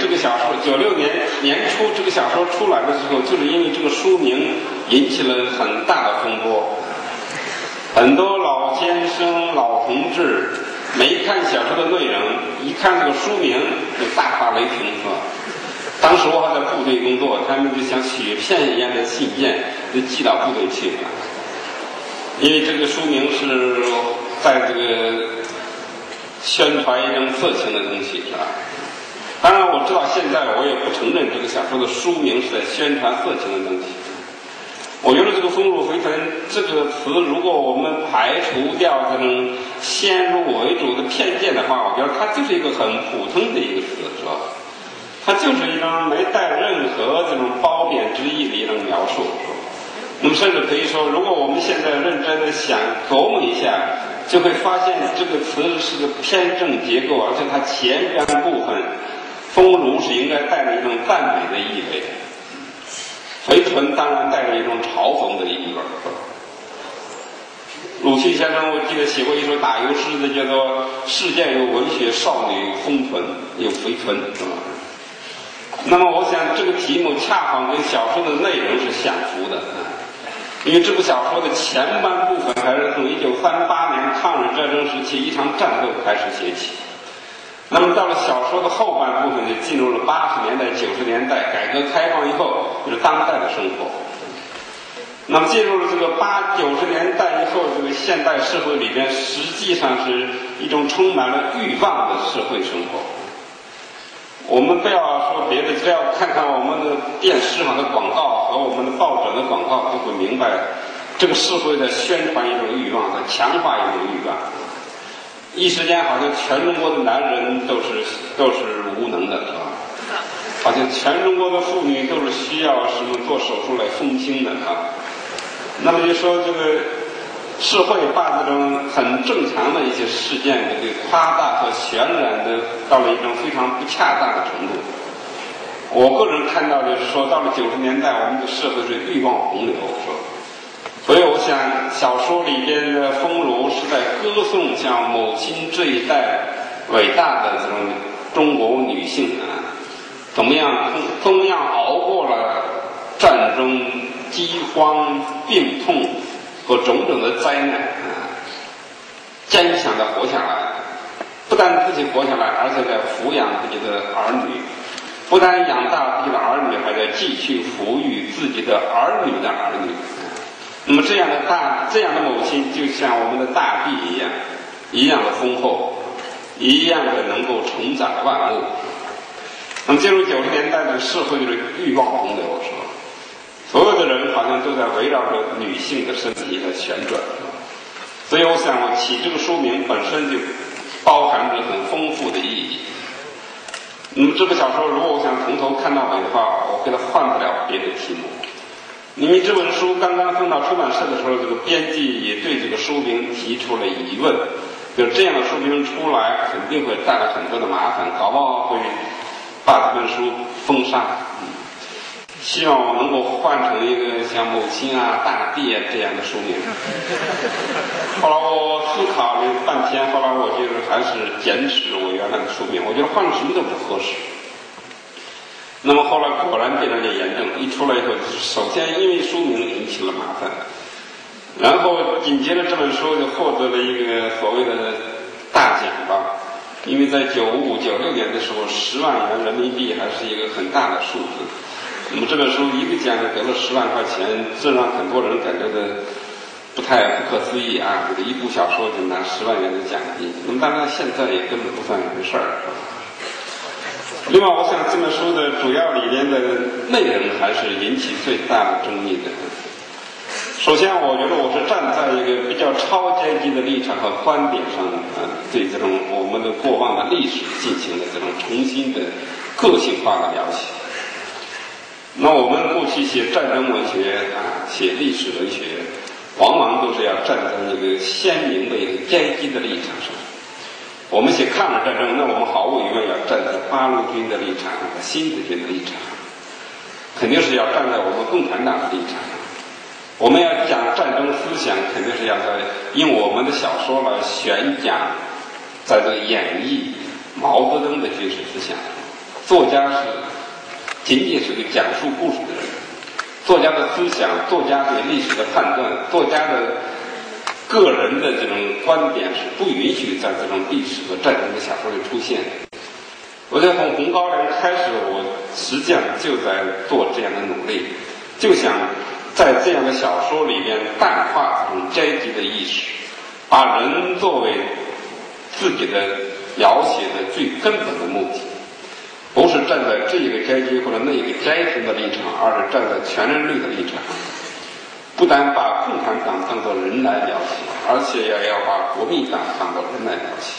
这个小说，九六年年初这个小说出来的时候，就是因为这个书名引起了很大的风波，很多老先生、老同志没看小说的内容，一看这个书名就大发雷霆，是吧？当时我还在部队工作，他们就像雪片一样的信件就寄到部队去了，因为这个书名是在这个。宣传一种色情的东西是吧？当然我知道现在我也不承认这个小说的书名是在宣传色情的东西。我觉得这个“丰乳肥臀”这个词，如果我们排除掉这种先入为主的偏见的话，我觉得它就是一个很普通的一个词，是吧？它就是一种没带任何这种褒贬之意的一种描述。那么甚至可以说，如果我们现在认真的想琢磨一下。就会发现这个词是个偏正结构，而且它前边部分“丰乳”是应该带着一种赞美的意味，“肥臀”当然带着一种嘲讽的意味。鲁迅先生我记得写过一首打油诗的，叫做“世间有文学少女丰臀有肥臀”，是吧？那么我想这个题目恰好跟小说的内容是相符的。因为这部小说的前半部分还是从一九三八年抗日战争时期一场战斗开始写起，那么到了小说的后半部分就进入了八十年代、九十年代改革开放以后就是当代的生活。那么进入了这个八九十年代以后，这个现代社会里边实际上是一种充满了欲望的社会生活。我们不要说别的，只要看看我们的电视上的广告和我们的报纸的广告，就会明白，这个社会在宣传一种欲望，在强化一种欲望。一时间，好像全中国的男人都是都是无能的，是吧？好像全中国的妇女都是需要什么做手术来丰胸的啊。那么就说这个。社会把这种很正常的一些事件给夸大和渲染的到了一种非常不恰当的程度。我个人看到的是说，到了九十年代，我们的社会是欲望洪流，是吧？所以我想，小说里边的丰乳是在歌颂像母亲这一代伟大的这种中国女性啊，怎么样怎么样熬过了战争、饥荒、病痛。和种种的灾难啊，坚强的活下来，不但自己活下来，而且在抚养自己的儿女，不但养大自己的儿女，还在继续抚育自己的儿女的儿女。那么这样的大这样的母亲，就像我们的大地一样，一样的丰厚，一样的能够承载万物。那么进入九十年代的社会的欲望洪流，是吧？所有的人好像都在围绕着女性的身体在旋转，所以我想，我起这个书名本身就包含着很丰富的意义。那么这个小说，如果我想从头看到尾的话，我给它换不了别的题目。因为这本书刚刚送到出版社的时候，这个编辑也对这个书名提出了疑问，就这样的书名出来，肯定会带来很多的麻烦，搞不好会把这本书封杀。希望我能够换成一个像母亲啊、大地啊这样的书名。后来我思考了半天，后来我就是还是坚持我原来的书名。我觉得换了什么都不合适。那么后来果然被人家验证，一出来以后，首先因为书名引起了麻烦，然后紧接着这本书就获得了一个所谓的大奖吧。因为在九五九六年的时候，十万元人民币还是一个很大的数字。那么这本书一个奖就得了十万块钱，这让很多人感觉的不太不可思议啊！一部小说就拿十万元的奖金，那么当然现在也根本不算一回事儿。另外，我想这本书的主要里面的内容还是引起最大的争议的。首先，我觉得我是站在一个比较超阶级的立场和观点上，啊，对这种我们的过往的历史进行了这种重新的个性化的描写。那我们过去写战争文学啊，写历史文学，往往都是要站在一个鲜明的一个阶级的立场上。我们写抗日战争，那我们毫无疑问要站在八路军的立场和新四军的立场，肯定是要站在我们共产党的立场。我们要讲战争思想，肯定是要在用我们的小说来宣讲，在这演绎毛泽东的军事思想。作家是仅仅是个讲述故事的人，作家的思想、作家对历史的判断、作家的个人的这种观点是不允许在这种历史和战争的小说里出现。我在从《红高粱》开始，我实际上就在做这样的努力，就想在这样的小说里边淡化这种阶级的意识，把人作为自己的描写的最根本的目的。不是站在这一个阶级或者那一个阶层的立场，而是站在全人类的立场。不但把共产党当作人来描写，而且也要把国民党当作人来描写。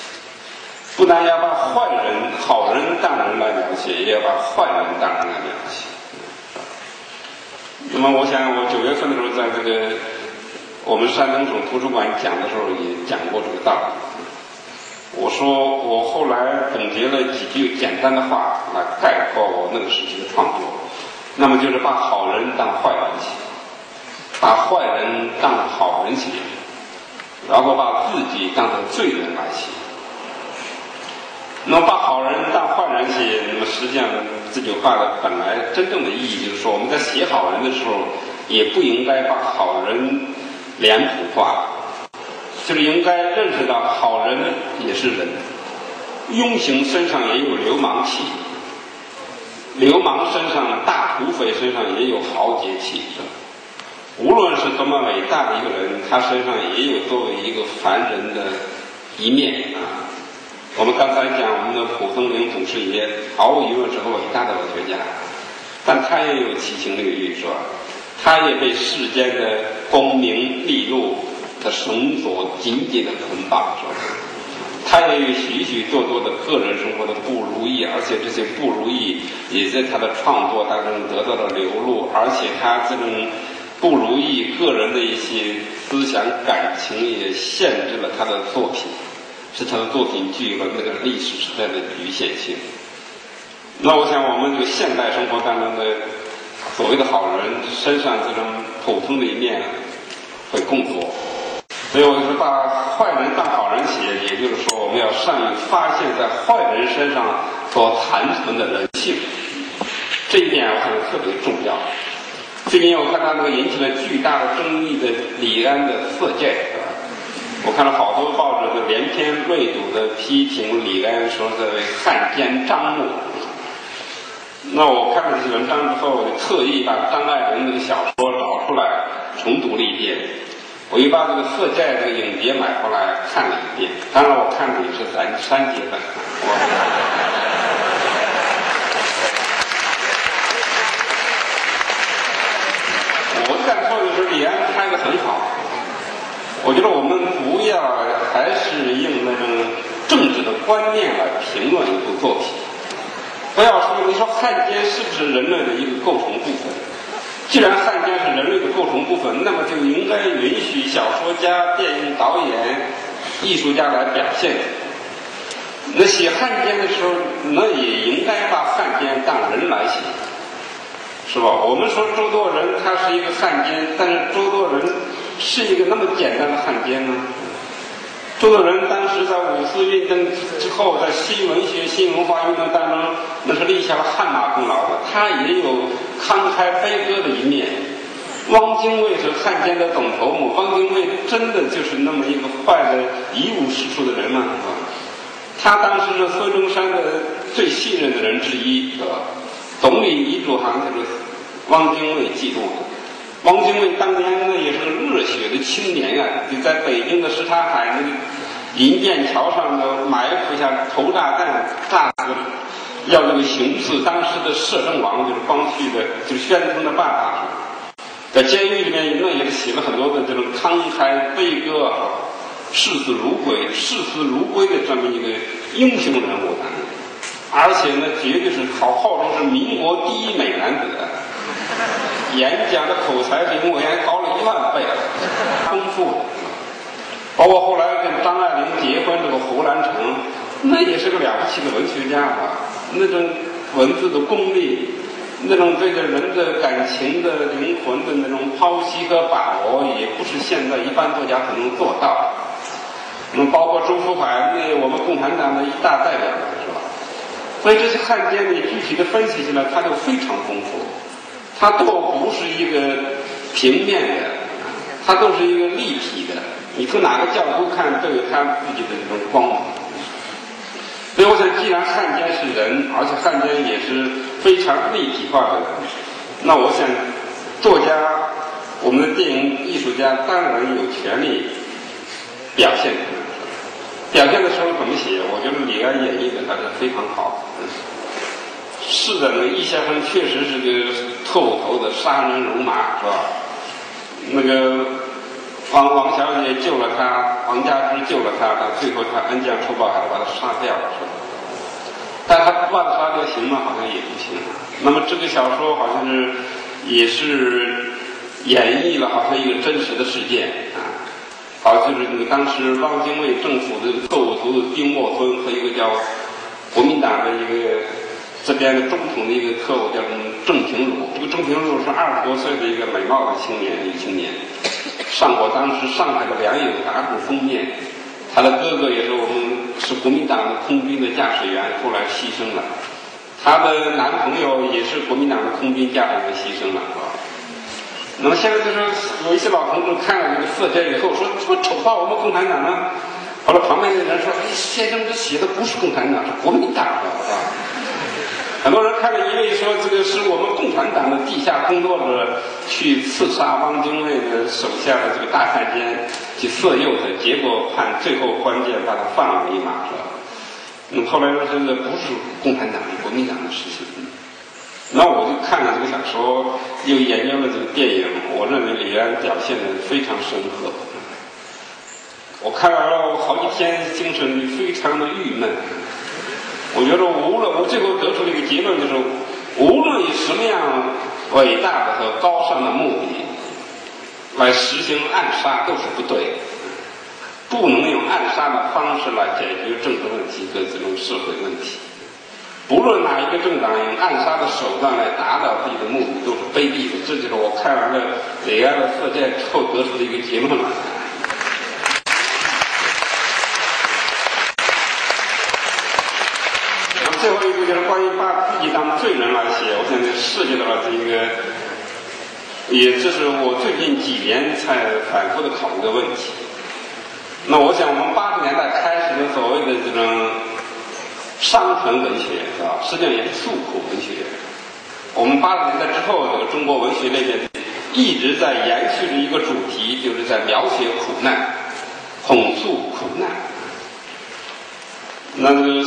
不但要把坏人、好人当人来描写，也要把坏人当人来描写。那么，我想我九月份的时候，在这个我们山东省图书馆讲的时候，也讲过这个道理。我说，我后来总结了几句简单的话来概括我那个时期的创作，那么就是把好人当坏人写，把坏人当好人写，然后把自己当成罪人来写。那么把好人当坏人写，那么实际上这句话的本来真正的意义就是说，我们在写好人的时候，也不应该把好人脸谱化。就是应该认识到，好人也是人，庸行身上也有流氓气，流氓身上、大土匪身上也有豪杰气。无论是多么伟大的一个人，他身上也有作为一个凡人的一面啊。我们刚才讲我们的蒲松龄祖师爷，毫无疑问是个伟大的文学家，但他也有七情六欲，是吧？他也被世间的功名利禄。的绳索紧紧的捆绑着，他也有许许多多的个人生活的不如意，而且这些不如意也在他的创作当中得到了流露，而且他这种不如意个人的一些思想感情也限制了他的作品，使他的作品具有了那个历史时代的局限性。那我想，我们这个现代生活当中的所谓的好人身上这种普通的一面会更多。所以我就说把坏人当好人写，也就是说，我们要善于发现，在坏人身上所残存的人性，这一点我想特别重要。最近我看到那个引起了巨大的争议的李安的《色戒》，我看了好多报纸的连篇锐读的批评李安，说这位汉奸张目。那我看了这些文章之后，我就特意把张爱玲那个小说找出来重读了一遍。我又把这个《色戒》这个影碟买回来看了一遍，当然我看的也是三三节本敢说的是，李安拍的很好。我觉得我们不要还是用那种政治的观念来评论一部作品，不要说你说汉奸是不是人类的一个构成部分。既然汉奸是人类的构成部分，那么就应该允许小说家、电影导演、艺术家来表现。那写汉奸的时候，那也应该把汉奸当人来写，是吧？我们说周作人他是一个汉奸，但是周作人是一个那么简单的汉奸吗？周作人当时在五四运动之后，在新文学、新文化运动当中，那是立下了汗马功劳的。他也有慷慨悲歌的一面。汪精卫是汉奸的总头目，汪精卫真的就是那么一个坏的一无是处的人吗？他当时是孙中山的最信任的人之一，是吧？总理李祖航就是汪精卫记录的。汪精卫当年那也是个热血的青年啊，就在北京的什刹海那个银锭桥上呢埋伏下投炸弹，炸死，要这个行刺当时的摄政王，就是光绪的，就是宣统的办法。在监狱里面，那也是写了很多的这种慷慨悲歌，视死如归、视死如归的这么一个英雄人物，而且呢，绝对是好号称是民国第一美男子。演讲的口才比莫言高了一万倍，丰富。包括后来跟张爱玲结婚，这个胡兰成，那也是个了不起的文学家啊。那种文字的功力，那种对着人的感情的灵魂的那种剖析和把握，也不是现在一般作家可能做到的。那么包括周福海，那我们共产党的一大代表，是吧？所以这些汉奸你具体的分析起来，他就非常丰富，它都不是一个平面的，它都是一个立体的。你从哪个角度看，都有它自己的这种光芒。所以我想，既然汉奸是人，而且汉奸也是非常立体化的人，那我想，作家，我们的电影艺术家当然有权利表现。表现的时候怎么写？我觉得李安演绎的还是非常好。是的，那易先生确实是个透头的杀人如麻，是吧？那个王王小姐救了他，王家之救了他，到最后他恩将仇报，还是把他杀掉了，是吧？但他不把他杀掉行吗？好像也不行。那么这个小说好像是也是演绎了好像一个真实的事件啊。好，就是那个当时汪精卫政府的特务头子丁默村和一个叫国民党的一个这边的中统的一个特务叫什么郑平汝。这个郑平汝是二十多岁的一个美貌的青年，女青年，上过当时上海的《良友》杂志封面。他的哥哥也是我们是国民党的空军的驾驶员，后来牺牲了。他的男朋友也是国民党的空军驾驶员，牺牲了，是吧？那么现在就是有一些老同志看了这个色戒以后说：“这么丑化我们共产党呢？”后来旁边的人说：“哎，先生这写的不是共产党，是国民党的，是吧？”很多人看了一位说这个是我们共产党的地下工作者去刺杀汪精卫的手下的这个大汉奸，去色诱他，结果判最后关键把他放了一马，是吧？那么后来说这个不是共产党，是国民党的事情。那我就看了这个小说，又研究了这个电影，我认为李安表现的非常深刻。我看完了好几天，精神非常的郁闷。我觉得无论我最后得出了一个结论，就是无论以什么样伟大的和高尚的目的来实行暗杀，都是不对的。不能用暗杀的方式来解决政治问题和这种社会问题。不论哪一个政党用暗杀的手段来达到自己的目的，都是卑鄙的。这就是我看完了李安的《色戒》之后得出的一个结论么最后一个自己当罪人来写，我想这涉及到了这一个，也这是我最近几年才反复的考虑的问题。那我想，我们八十年代开始的所谓的这种。伤痕文学是吧？实际上也是诉苦文学。我们八十年代之后，这个中国文学那边一直在延续着一个主题，就是在描写苦难、控诉苦难。那这个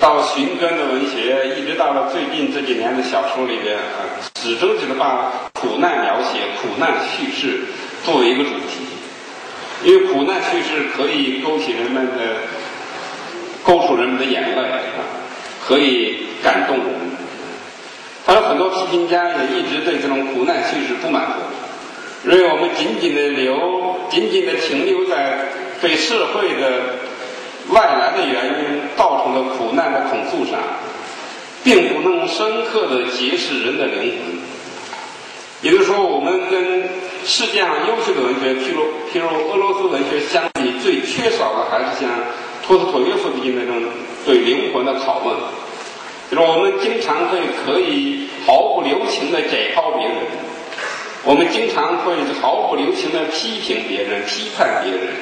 到寻根的文学，一直到了最近这几年的小说里边啊，始终就是把苦难描写、苦难叙事作为一个主题，因为苦难叙事可以勾起人们的。勾出人们的眼泪啊，可以感动我们。还有很多批评家也一直对这种苦难叙事不满足，认为我们仅仅的留，仅仅的停留在对社会的外来的原因造成的苦难的控诉上，并不能深刻的揭示人的灵魂。也就是说，我们跟世界上优秀的文学，譬如譬如俄罗斯文学相比，最缺少的还是像。托斯托耶夫斯基那种对灵魂的拷问，就是我们经常会可以毫不留情的解剖别人，我们经常会毫不留情的批评别人、批判别人，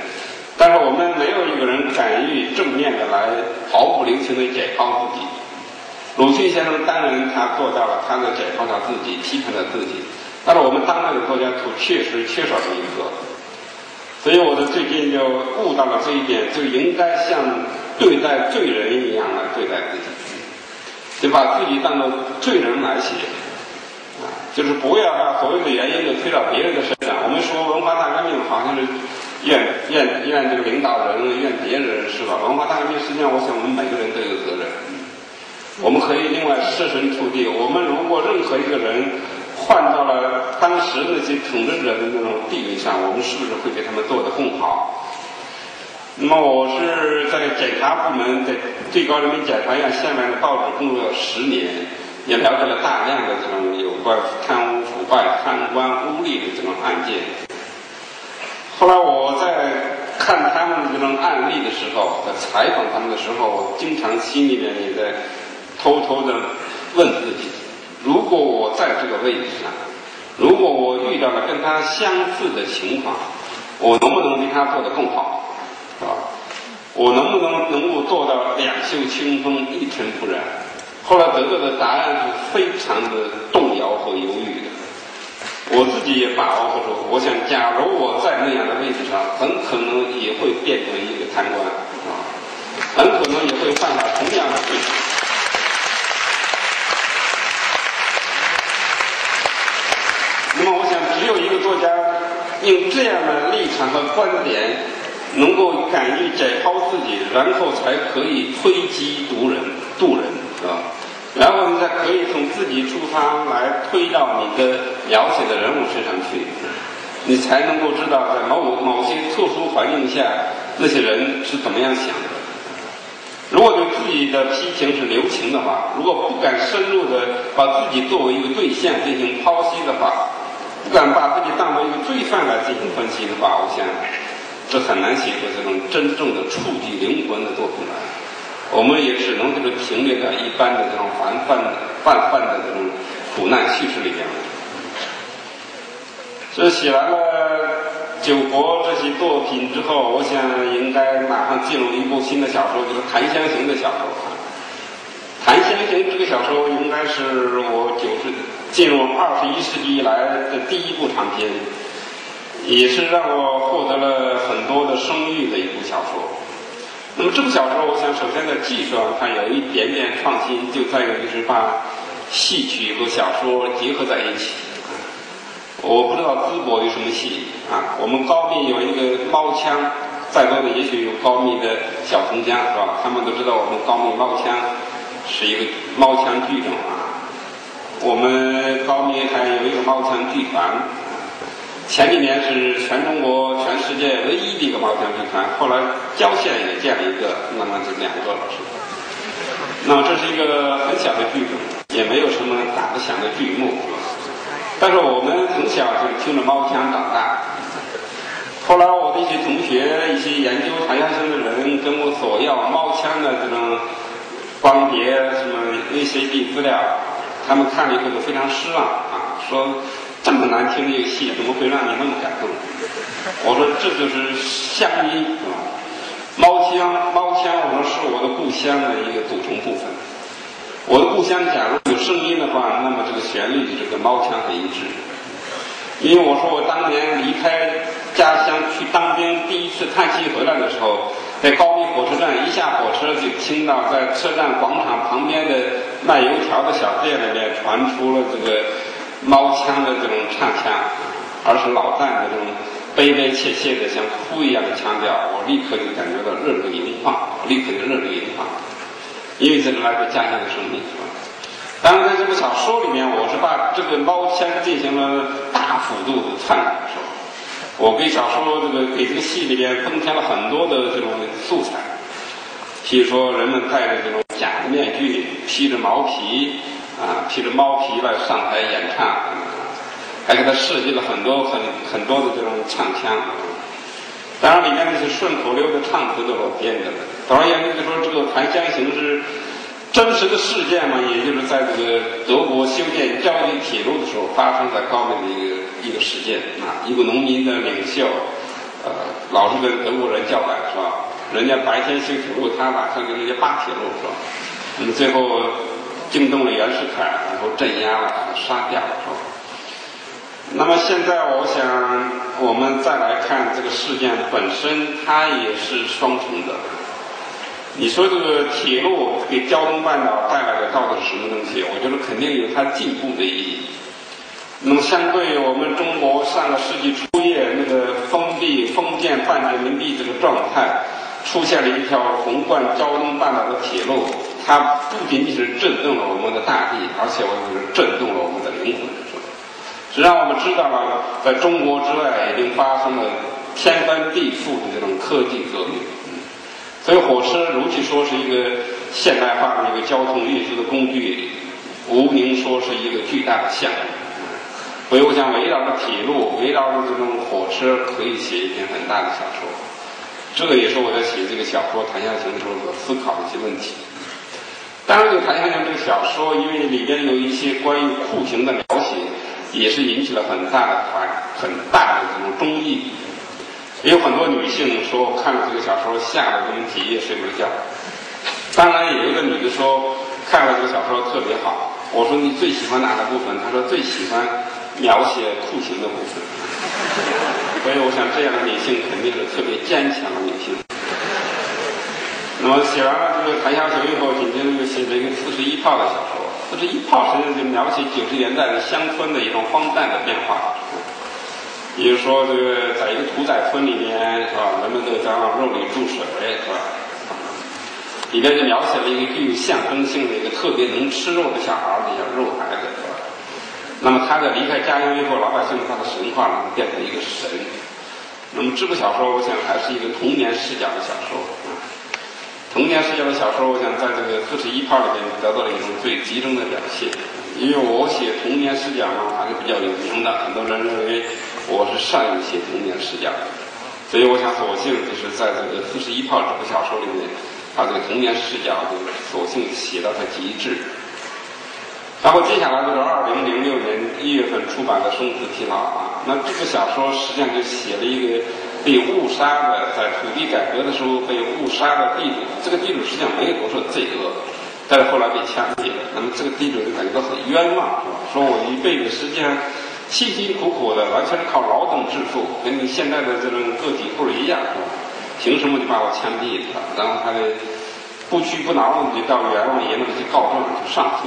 但是我们没有一个人敢于正面的来毫不留情的解放自己。鲁迅先生当然他做到了，他的解放他自己，批判他自己，但是我们当代的作家确实缺少这一个。所以，我的最近就悟到了这一点，就应该像对待罪人一样来对待自己，就把自己当做罪人来写，啊，就是不要把所有的原因都推到别人的身上。我们说文化大革命好像是怨怨怨这个领导人，怨别人是吧？文化大革命实际上，我想我们每个人都有责任。我们可以另外设身处地，我们如果任何一个人。换到了当时那些统治者的那种地位上，我们是不是会给他们做得更好？那么我是在检察部门，在最高人民检察院下面的报纸工作了十年，也了解了大量的这种有关贪污腐败、贪官污吏的这种案件。后来我在看他们这种案例的时候，在采访他们的时候，我经常心里面也在。偷偷的问自己：如果我在这个位置上，如果我遇到了跟他相似的情况，我能不能比他做得更好，是吧？我能不能能够做到两袖清风、一尘不染？后来得到的答案是非常的动摇和犹豫的。我自己也把握不住。我想，假如我在那样的位置上，很可能也会变成一个贪官啊，很可能也会犯下同样的罪。那么，我想，只有一个作家用这样的立场和观点，能够敢于解剖自己，然后才可以推己渡人，渡人，是吧？然后你再可以从自己出发来推到你的描写的人物身上去，你才能够知道在某某些特殊环境下那些人是怎么样想的。如果对自己的批评是留情的话，如果不敢深入的把自己作为一个对象进行剖析的话，不敢把自己当为一个罪犯来进行分析的话，我想这很难写出这种真正的触及灵魂的作品来。我们也只能就是停留在一般的这种泛泛泛泛的这种苦难叙事里面了。这写完了《九国》这些作品之后，我想应该马上进入一部新的小说，就是《檀香刑》的小说。《檀香刑》这个小说应该是我九十进入二十一世纪以来的第一部长篇，也是让我获得了很多的声誉的一部小说。那么这部小说，我想首先在技术上它有一点点创新，就在于就是把戏曲和小说结合在一起。我不知道淄博有什么戏啊？我们高密有一个猫腔，在座的也许有高密的小同乡是吧？他们都知道我们高密猫腔是一个猫腔剧种啊。我们高密还有一个猫腔剧团。前几年是全中国、全世界唯一的一个猫腔剧团，后来郊县也建了一个，那么就两个老师。那么这是一个很小的剧种，也没有什么打得响的剧目，但是我们从小就听着猫腔长大。后来我的一些同学、一些研究檀香刑的人跟我索要猫腔的这种光碟、什么 VCD 资料，他们看了以后都非常失望啊，说。这么难听的一个戏，怎么会让你那么感动？我说这就是乡音，啊？猫腔，猫腔，我说是我的故乡的一个组成部分。我的故乡假如有声音的话，那么这个旋律就是跟猫腔很一致。因为我说我当年离开家乡去当兵，第一次探亲回来的时候，在高密火车站一下火车就听到在车站广场旁边的卖油条的小店里面传出了这个。猫腔的这种唱腔，而是老旦的这种悲悲切切的像哭一样的腔调，我立刻就感觉到热泪盈眶，立刻就热泪盈眶，因为这是来自家乡的生命，是吧？当然，在这部小说里面，我是把这个猫腔进行了大幅度的篡改，是吧？我给小说这个给这个戏里面增添了很多的这种素材，譬如说人们戴着这种假的面具，披着毛皮。啊，披着猫皮来上台演唱，还给他设计了很多很很多的这种唱腔。当然，里面那些顺口溜的唱词都是我编的。总而言之，就说这个檀香刑是真实的事件嘛，也就是在这个德国修建郊区铁路的时候发生在高密的一个一个事件啊。一个农民的领袖，呃，老是跟德国人叫板是吧？人家白天修铁路，他晚上跟人家扒铁路是吧？那么最后。惊动了袁世凯，然后镇压了，杀掉了，是吧？那么现在，我想我们再来看这个事件本身，它也是双重的。你说这个铁路给胶东半岛带来的到底是什么东西？我觉得肯定有它进步的意义。那么，相对我们中国上个世纪初叶那个封闭封建半殖民地这个状态，出现了一条横贯胶东半岛的铁路。它不仅仅是震动了我们的大地，而且我就是震动了我们的灵魂，实际上，我们知道了，在中国之外已经发生了天翻地覆的这种科技革命。所以，火车如其说是一个现代化的一个交通运输的工具，无名说是一个巨大的项目。所以，我想围绕着铁路，围绕着这种火车，可以写一篇很大的小说。这个也是我在写这个小说《谈下行》的时候所思考的一些问题。当然，就谈一下这个小说，因为里边有一些关于酷刑的描写，也是引起了很大的反很大的这种争议。有很多女性说看了这个小说吓得他们几夜睡不着觉。当然，也有个女的说看了这个小说特别好。我说你最喜欢哪个部分？她说最喜欢描写酷刑的部分。所以我想，这样的女性肯定是特别坚强的女性。那么写完了这个《谈笑雄》以后，紧接着又写了一个《四十一炮》的小说，《四十一炮》实际上就描写九十年代的乡村的一种荒诞的变化。比如说，这个在一个屠宰村里面，是吧？人们都在往肉里注水，是吧？里面就描写了一个具有象征性的一个特别能吃肉的小孩儿，叫肉孩子，是吧？那么他在离开家乡以后，老百姓对他的神话呢，变成一个神。那么这部小说，我想还是一个童年视角的小说。童年视角的小说，我想在这个《四十一炮》里面得到了一种最集中的表现。因为我写童年视角嘛，还是比较有名的，很多人认为我是善于写童年视角，所以我想索性就是在这个《四十一炮》这部小说里面，把这个童年视角就索性写到它极致。然后接下来就是二零零六年一月份出版的《生死疲劳》啊，那这部小说实际上就写了一个。被误杀的，在土地改革的时候被误杀的地主，这个地主实际上没有多少罪恶，但是后来被枪毙了。那么这个地主就感觉到很冤枉，说我一辈子实际上辛辛苦苦的，完全是靠劳动致富，跟你现在的这种个体户一样，凭什么就把我枪毙了？然后他的不屈不挠的就到阎王爷那里去告状，去上诉。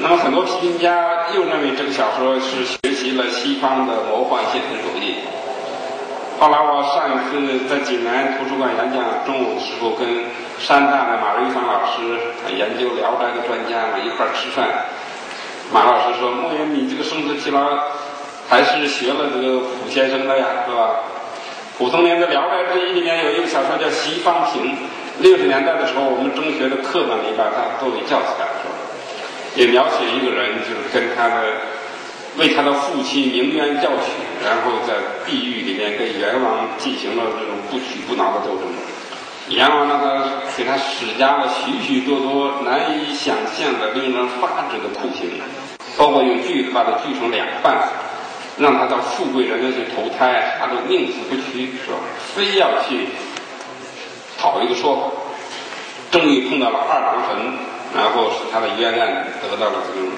那么很多批评家又认为这个小说是学习了西方的魔幻现实主义。后来我上一次在济南图书馆演讲，中午的时候跟山大的马瑞芳老师，研究《聊斋》的专家嘛一块儿吃饭。马老师说：“莫言，你这个生死疲劳，还是学了这个普先生的呀，是吧？普通年的《聊斋志异》里面有一个小说叫《西方亭》，六十年代的时候，我们中学的课本里把它作为教材，也描写一个人，就是跟他的。”为他的父亲鸣冤叫屈，然后在地狱里面跟阎王进行了这种不屈不挠的斗争。阎王让他给他施加了许许多多难以想象的、令人发指的酷刑，包括用锯子把他锯成两半，让他到富贵人家去投胎，他都宁死不屈，是吧？非要去讨一个说法。终于碰到了二郎神，然后使他的冤案得到了这种。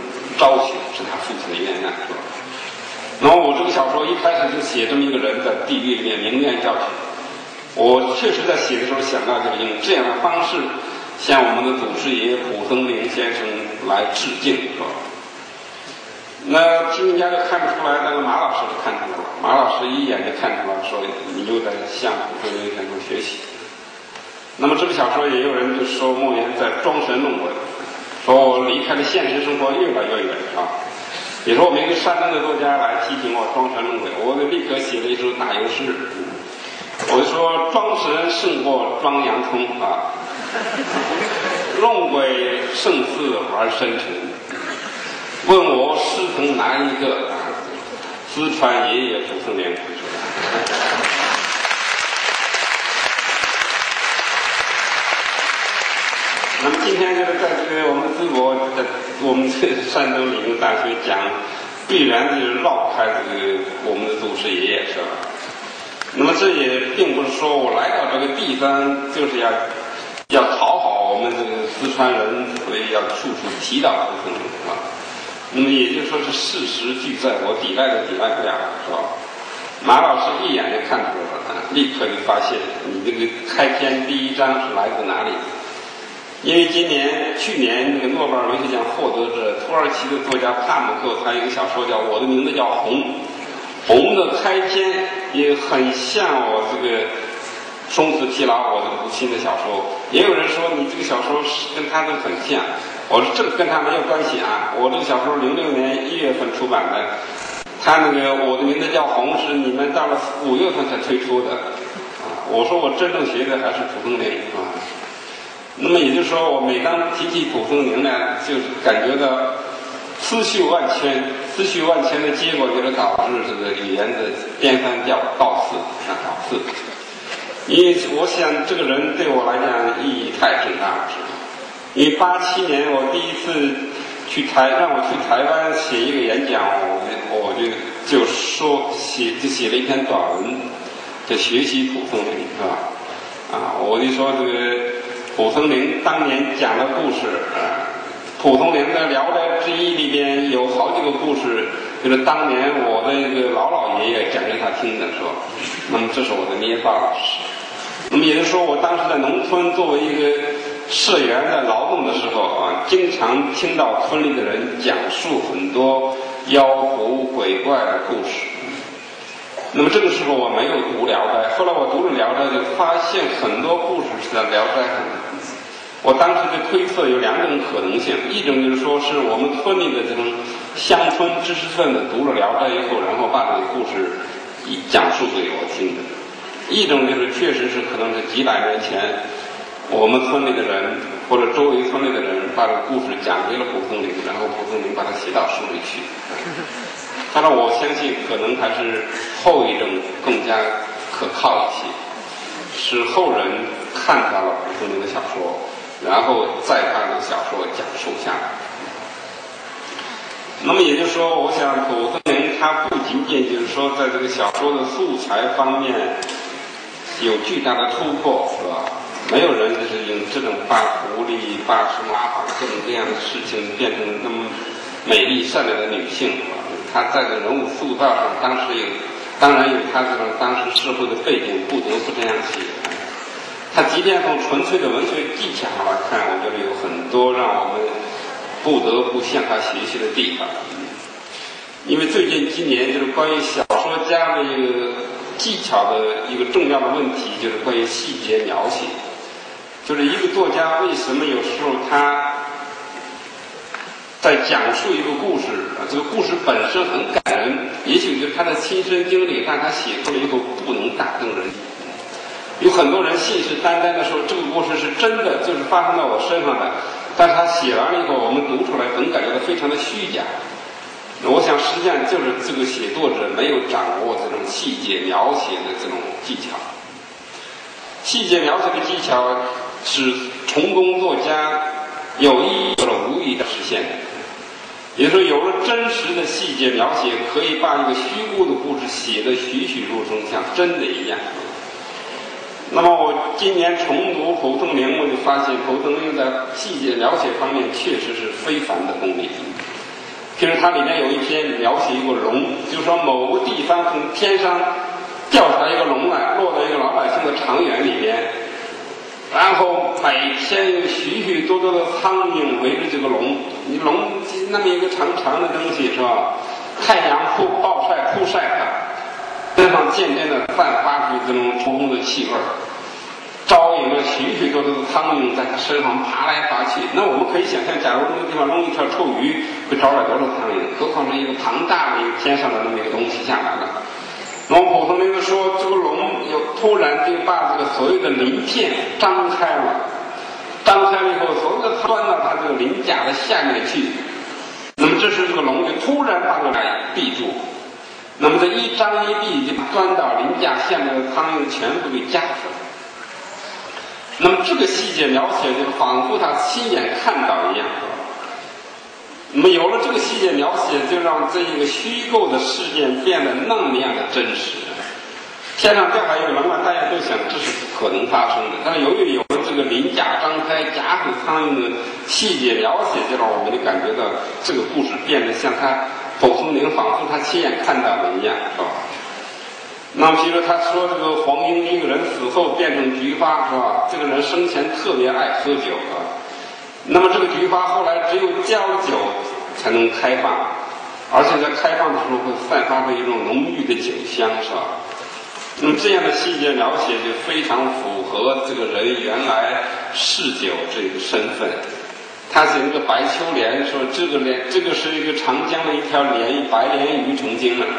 昭雪是他父亲的冤案，是吧？那么我这个小说一开始就写这么一个人在地狱里面鸣冤叫屈。我确实在写的时候想到，就是用这样的方式向我们的祖师爷蒲松龄先生来致敬，是吧？那批评家就看不出来，但是马老师就看出来了。马老师一眼就看出来了，说你又在向蒲松龄先生学习。那么这个小说也有人就说莫言在装神弄鬼。说我离开了现实生活越来越远啊！你说我们一个山东的作家来批评我装神弄鬼，我立刻写了一首打油诗。我就说装神胜过装洋葱啊，弄鬼胜似玩深沉。问我师从哪一个？四川爷爷蒲松龄。那么今天就是在这个我们淄博，在我们这山东理工大学讲，必然就是绕开这个我们的祖师爷爷，是吧？那么这也并不是说我来到这个地方就是要要讨好我们这个四川人，所以要处处提到蒲松龄，是吧？那么也就说是事实俱在，我抵赖都抵赖不了，是吧？马老师一眼就看出来了，立刻就发现你这个开篇第一章是来自哪里？因为今年、去年那个诺贝尔文学奖获得者土耳其的作家帕姆克，他有一个小说叫《我的名字叫红》，红的开篇也很像我这个《生死疲劳》我的母亲的小说。也有人说你这个小说是跟他的很像，我说这个跟他没有关系啊。我这个小说零六年一月份出版的，他那个《我的名字叫红》是你们到了五月份才推出的啊。我说我真正学的还是蒲松龄啊。那么也就是说，我每当提起蒲松龄呢，就感觉到思绪万千。思绪万千的结果，就是导致这个语言的颠三倒四啊倒四。因为我想，这个人对我来讲意义太重大了。因为八七年我第一次去台，让我去台湾写一个演讲，我我就就说写就写了一篇短文，叫学习蒲松龄是吧？啊，我就说这个蒲松龄当年讲的故事啊，蒲松龄的《聊斋志异》里边有好几个故事，就是当年我的一个老老爷爷讲给他听的，是吧？那么这是我的捏把老师。那么也就是说，我当时在农村作为一个社员在劳动的时候啊，经常听到村里的人讲述很多妖狐鬼怪的故事。那么这个时候我没有读《聊斋》，后来我读了《聊斋》，就发现很多故事是在《聊斋》上。我当时的推测有两种可能性：一种就是说是我们村里的这种乡村知识分子读了《聊斋》以后，然后把这个故事讲述给我听的。一种就是确实是可能是几百年前，我们村里的人或者周围村里的人把这个故事讲给了蒲松龄，然后蒲松龄把它写到书里去。当然，我相信可能还是后一种更加可靠一些，是后人看到了蒲松龄的小说，然后再把这个小说讲述下来。那么也就是说，我想蒲松龄他不仅仅就是说在这个小说的素材方面。有巨大的突破，是吧？没有人就是用这种把狐狸、把什么把各种各样的事情变成那么美丽善良的女性，是吧他在这人物塑造上，当时有，当然有他这种当时社会的背景，不得不这样写。他即便从纯粹的文学技巧上来看，我觉得有很多让我们不得不向他学习的地方。因为最近今年，就是关于小说家的一个。技巧的一个重要的问题就是关于细节描写，就是一个作家为什么有时候他在讲述一个故事啊，这个故事本身很感人，也许就是他的亲身经历，但他写出来以后不能打动人。有很多人信誓旦旦的说这个故事是真的，就是发生在我身上的，但是他写完了以后，我们读出来总感觉到非常的虚假。我想，实际上就是这个写作者没有掌握这种细节描写的这种技巧。细节描写的技巧是成功作家有意或者无实现的。也就说，有了真实的细节描写，可以把一个虚构的故事写得栩栩如生，像真的一样。那么，我今年重读蒲松龄，我就发现蒲松龄在细节描写方面确实是非凡的功力。其实它里面有一篇描写一个龙，就是说某个地方从天上掉下来一个龙来，落到一个老百姓的长园里边，然后每天有许许多多的苍蝇围着这个龙，你龙那么一个长长的东西是吧？太阳曝暴晒曝晒它，身上渐渐的散发出这种冲的气味儿。招引了许许多多的苍蝇在它身上爬来爬去。那我们可以想象，假如那个地方弄一条臭鱼，会招来多少苍蝇？何况是一个庞大的一个天上的那么一个东西下来了。我们普通人说，这个龙又突然就把这个所有的鳞片张开了，张开了以后，所有的钻到它这个鳞甲的下面去。那么这时这个龙就突然把这个闭住。那么这一张一闭，就把钻到鳞甲下面的苍蝇全部给夹死了。那么这个细节描写就仿佛他亲眼看到一样。那么有了这个细节描写，就让这一个虚构的事件变得那么样的真实。天上掉下一个龙来，大家都想这是不可能发生的。但是由于有了这个鳞甲张开、夹死苍蝇的细节描写，就让我们就感觉到这个故事变得像他蒲松龄仿佛他亲眼看到的一样，是吧？那么，比如他说这个黄英一个人死后变成菊花，是吧？这个人生前特别爱喝酒啊。那么这个菊花后来只有浇酒才能开放，而且在开放的时候会散发出一种浓郁的酒香，是吧？那么这样的细节描写就非常符合这个人原来嗜酒这个身份。他是一个白秋莲，说这个莲，这个是一个长江的一条莲，白莲鱼成精了，是吧？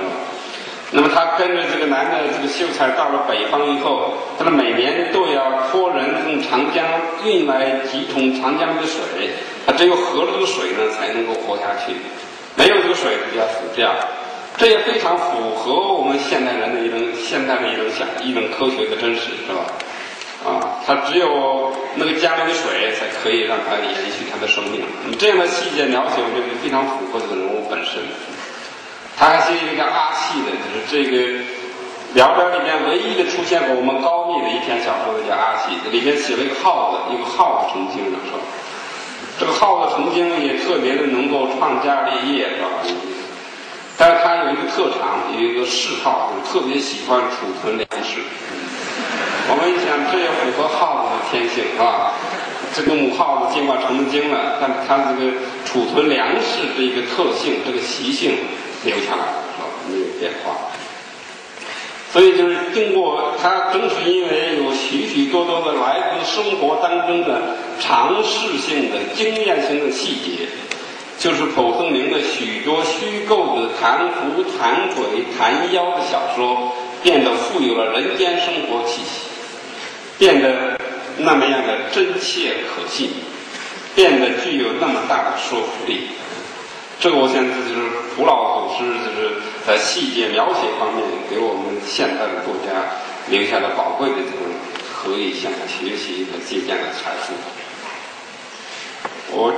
那么他跟着这个男的这个秀才到了北方以后，他们每年都要托人从长江运来几桶长江的水，他只有喝了这个水呢，才能够活下去，没有这个水就要死掉。这也非常符合我们现代人的一种现代的一种想一种科学的真实，是吧？啊，他只有那个家里的水才可以让他延续他的生命。这样的细节描写，我觉得非常符合这个人物本身。他还是一个叫阿细的，就是这个《聊斋》里面唯一的出现过我们高密的一篇小说的叫阿细，里面写了一个耗子，一个耗子成精的是吧？这个耗子成精也特别的能够创家立业，是吧？但是他有一个特长，有一个嗜好，特别喜欢储存粮食。我们一想，这也符合耗子的天性，是吧？这个母耗子尽管成精了，但它这个储存粮食这一个特性，这个习性留下来了，是吧？没有变化。所以就是经过他，正是因为有许许多多的来自生活当中的尝试性的经验性的细节。就是蒲松龄的许多虚构的谈狐、谈鬼、谈妖的小说，变得富有了人间生活气息，变得那么样的真切可信，变得具有那么大的说服力。这个我想这就是古老祖师就是在细节描写方面给我们现代的作家留下了宝贵的这种可以向学习和借鉴的财富。我。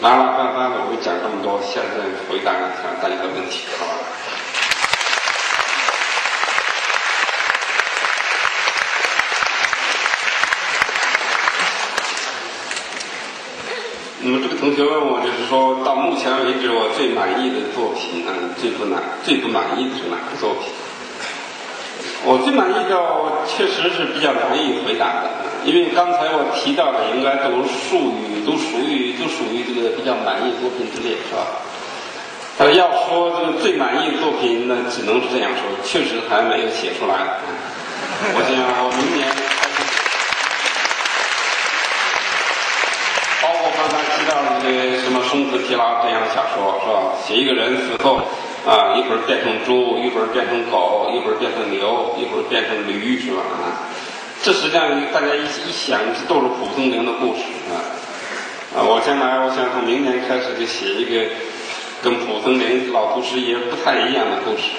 拉拉杂杂的，我讲这么多，现在回答一下大家的问题，好吧？那么这个同学问我，就是说到目前为止，我最满意的作品，嗯，最不满、最不满意的是哪个作品？我最满意的，确实是比较难以回答的。因为刚才我提到的应该都属于都属于都属于这个比较满意作品之列，是吧？呃，要说这个最满意的作品，那只能是这样说，确实还没有写出来。我想明年，包括刚才提到的这个什么生死提拉这样的小说，是吧？写一个人死后啊，一会儿变成猪，一会儿变成狗，一会儿变成牛，一会儿变成驴，是吧？啊。这实际上大家一一想，这都是蒲松龄的故事啊！啊，我将来我想从明年开始就写一个跟蒲松龄老祖师爷不太一样的故事。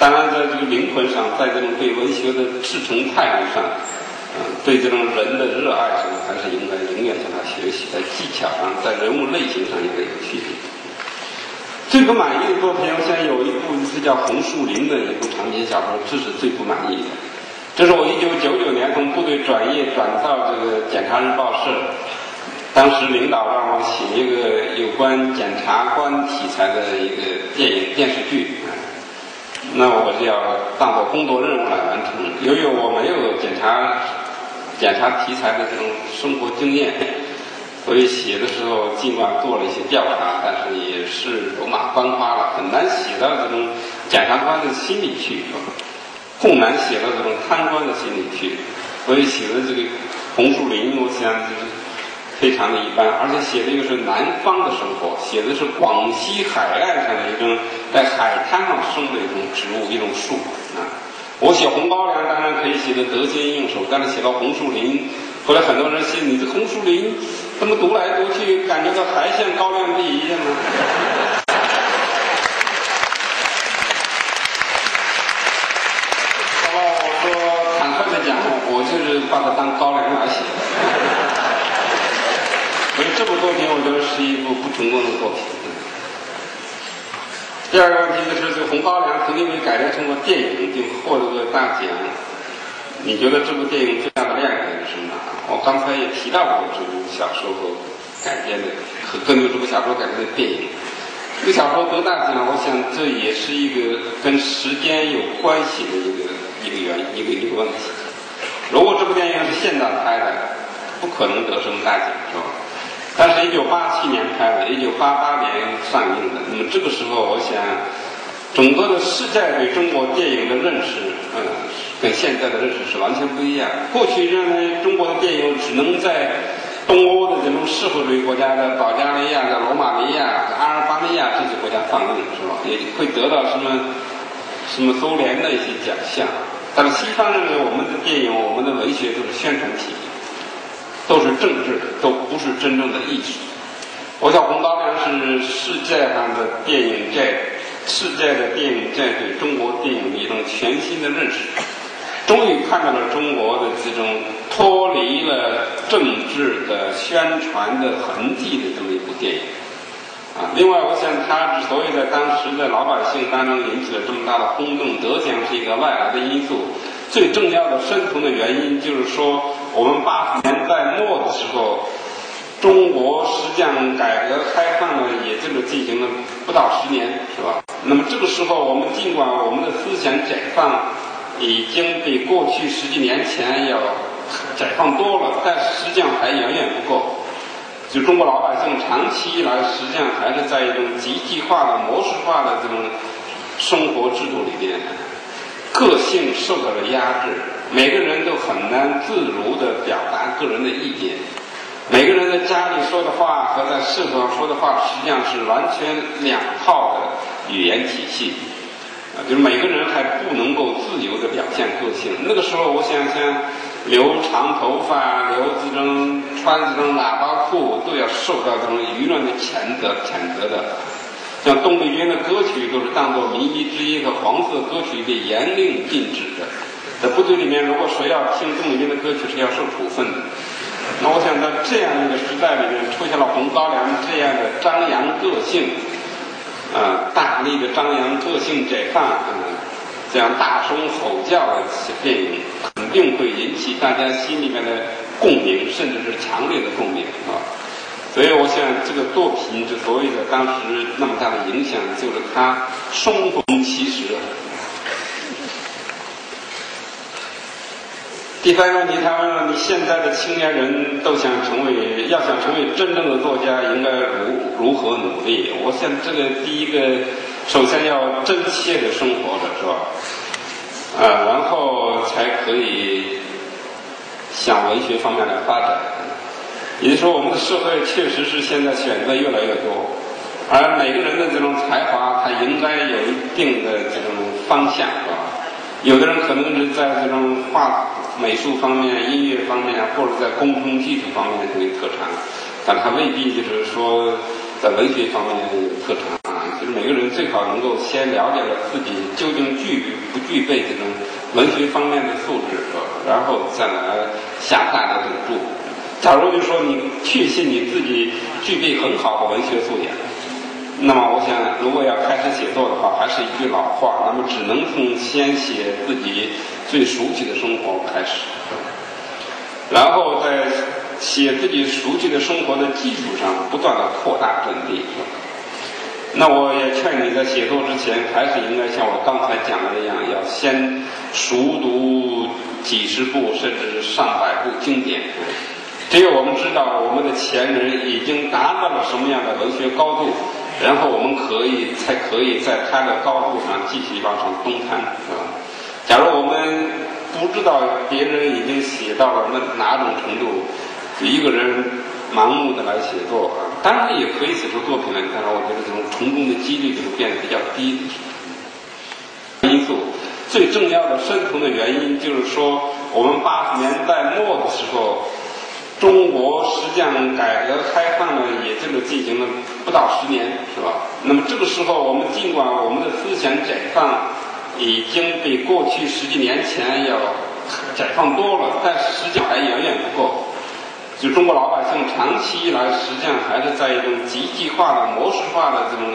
当然，在这个灵魂上，在这种对文学的赤诚态度上，对这种人的热爱上，还是应该永远向他学习。在技巧上，在人物类型上应该有区别。最不满意的作品，我想有一部是叫《红树林》的一部长篇小说，这是最不满意的。这是我一九九九年从部队转业转到这个检察日报社，当时领导让我写一个有关检察官题材的一个电影电视剧，那我是要当做工作任务来完成。由于我没有检察检察题材的这种生活经验，所以写的时候尽管做了一些调查，但是也是走马观花了，很难写到这种检察官的心里去。更难写到这种贪官的心里去，所以写的这个红树林，我想就是非常的一般，而且写的又是南方的生活，写的是广西海岸上的一种在海滩上生的一种植物，一种树啊。我写红高粱当然可以写的得心应手，但是写到红树林，后来很多人写你这红树林怎么读来读去，感觉到还像高粱地一样呢？我说坦率的讲，我就是把它当高粱来写，所以这部作品我觉得是一部不成功的作品。第二个问题就是，这个《红高粱》曾经被改编成过电影，并获得过大奖。你觉得这部电影最大的亮点是什么？我刚才也提到过这部小说和改编的，和根据这部小说改编的电影。这个小说得大奖，我想这也是一个跟时间有关系的一个一个原一个一个问题。如果这部电影是现在拍的，不可能得什么大奖，是吧？但是，一九八七年拍的，一九八八年上映的，那么这个时候，我想，整个的世界对中国电影的认识，嗯，跟现在的认识是完全不一样。过去认为中国的电影只能在东欧的这种社会主义国家的保加利亚、的罗马尼亚、阿尔巴尼亚这些国家放映，是吧？也会得到什么什么苏联的一些奖项。但是西方认为我们的电影、我们的文学都是宣传品，都是政治，都不是真正的艺术。我想《红高粱》是世界上的电影界、世界的电影界对中国电影一种全新的认识，终于看到了中国的这种脱离了政治的宣传的痕迹的这么一部电影。啊，另外，我想他之所以在当时的老百姓当中引起了这么大的轰动，得奖是一个外来的因素。最重要的深层的原因就是说，我们八十年代末的时候，中国实际上改革开放呢，也就是进行了不到十年，是吧？那么这个时候，我们尽管我们的思想解放已经比过去十几年前要解放多了，但是实际上还远远不够。就中国老百姓长期以来，实际上还是在一种集体化的、模式化的这种生活制度里边，个性受到了压制，每个人都很难自如的表达个人的意见，每个人在家里说的话和在社会上说的话，实际上是完全两套的语言体系，啊，就是每个人还不能够自由的表现个性。那个时候，我想想。留长头发、留这种穿这种喇叭裤，都要受到这种舆论的谴责、谴责的。像邓丽君的歌曲，都是当做靡靡之音和黄色歌曲被严令禁止的。在部队里面，如果谁要听邓丽君的歌曲，是要受处分的。那我想，在这样一个时代里面，出现了红高粱这样的张扬个性，啊，大力的张扬个性解放，嗯。这样大声吼叫的电影，肯定会引起大家心里面的共鸣，甚至是强烈的共鸣啊！所以，我想这个作品之所以在当时那么大的影响，就是它生逢其时。第三个问题，他问：你现在的青年人都想成为，要想成为真正的作家，应该如如何努力？我想，这个第一个。首先要真切的生活着，是吧？啊，然后才可以向文学方面来发展。也就是说，我们的社会确实是现在选择越来越多，而每个人的这种才华，他应该有一定的这种方向，是吧？有的人可能是在这种画、美术方面、音乐方面，或者在工程技术方面有特长，但他未必就是说在文学方面有特长啊。就是每个人最好能够先了解了自己究竟具不具备这种文学方面的素质，然后再来下大的赌注。假如就说你确信你自己具备很好的文学素养，那么我想，如果要开始写作的话，还是一句老话，那么只能从先写自己最熟悉的生活开始，然后在写自己熟悉的生活的基础上，不断的扩大阵地。那我也劝你在写作之前，还是应该像我刚才讲的那样，要先熟读几十部甚至上百部经典。只有我们知道我们的前人已经达到了什么样的文学高度，然后我们可以才可以在他的高度上继续往上登攀，是吧？假如我们不知道别人已经写到了那哪种程度，一个人。盲目的来写作啊，当然也可以写出作品来，但是我觉得这种成功的几率就变得比较低。因素最重要的深层的原因就是说，我们八十年代末的时候，中国实际上改革开放呢，也就是进行了不到十年，是吧？那么这个时候，我们尽管我们的思想解放已经比过去十几年前要解放多了，但实际上还远远不够。就中国老百姓长期以来，实际上还是在一种集体化的、模式化的这种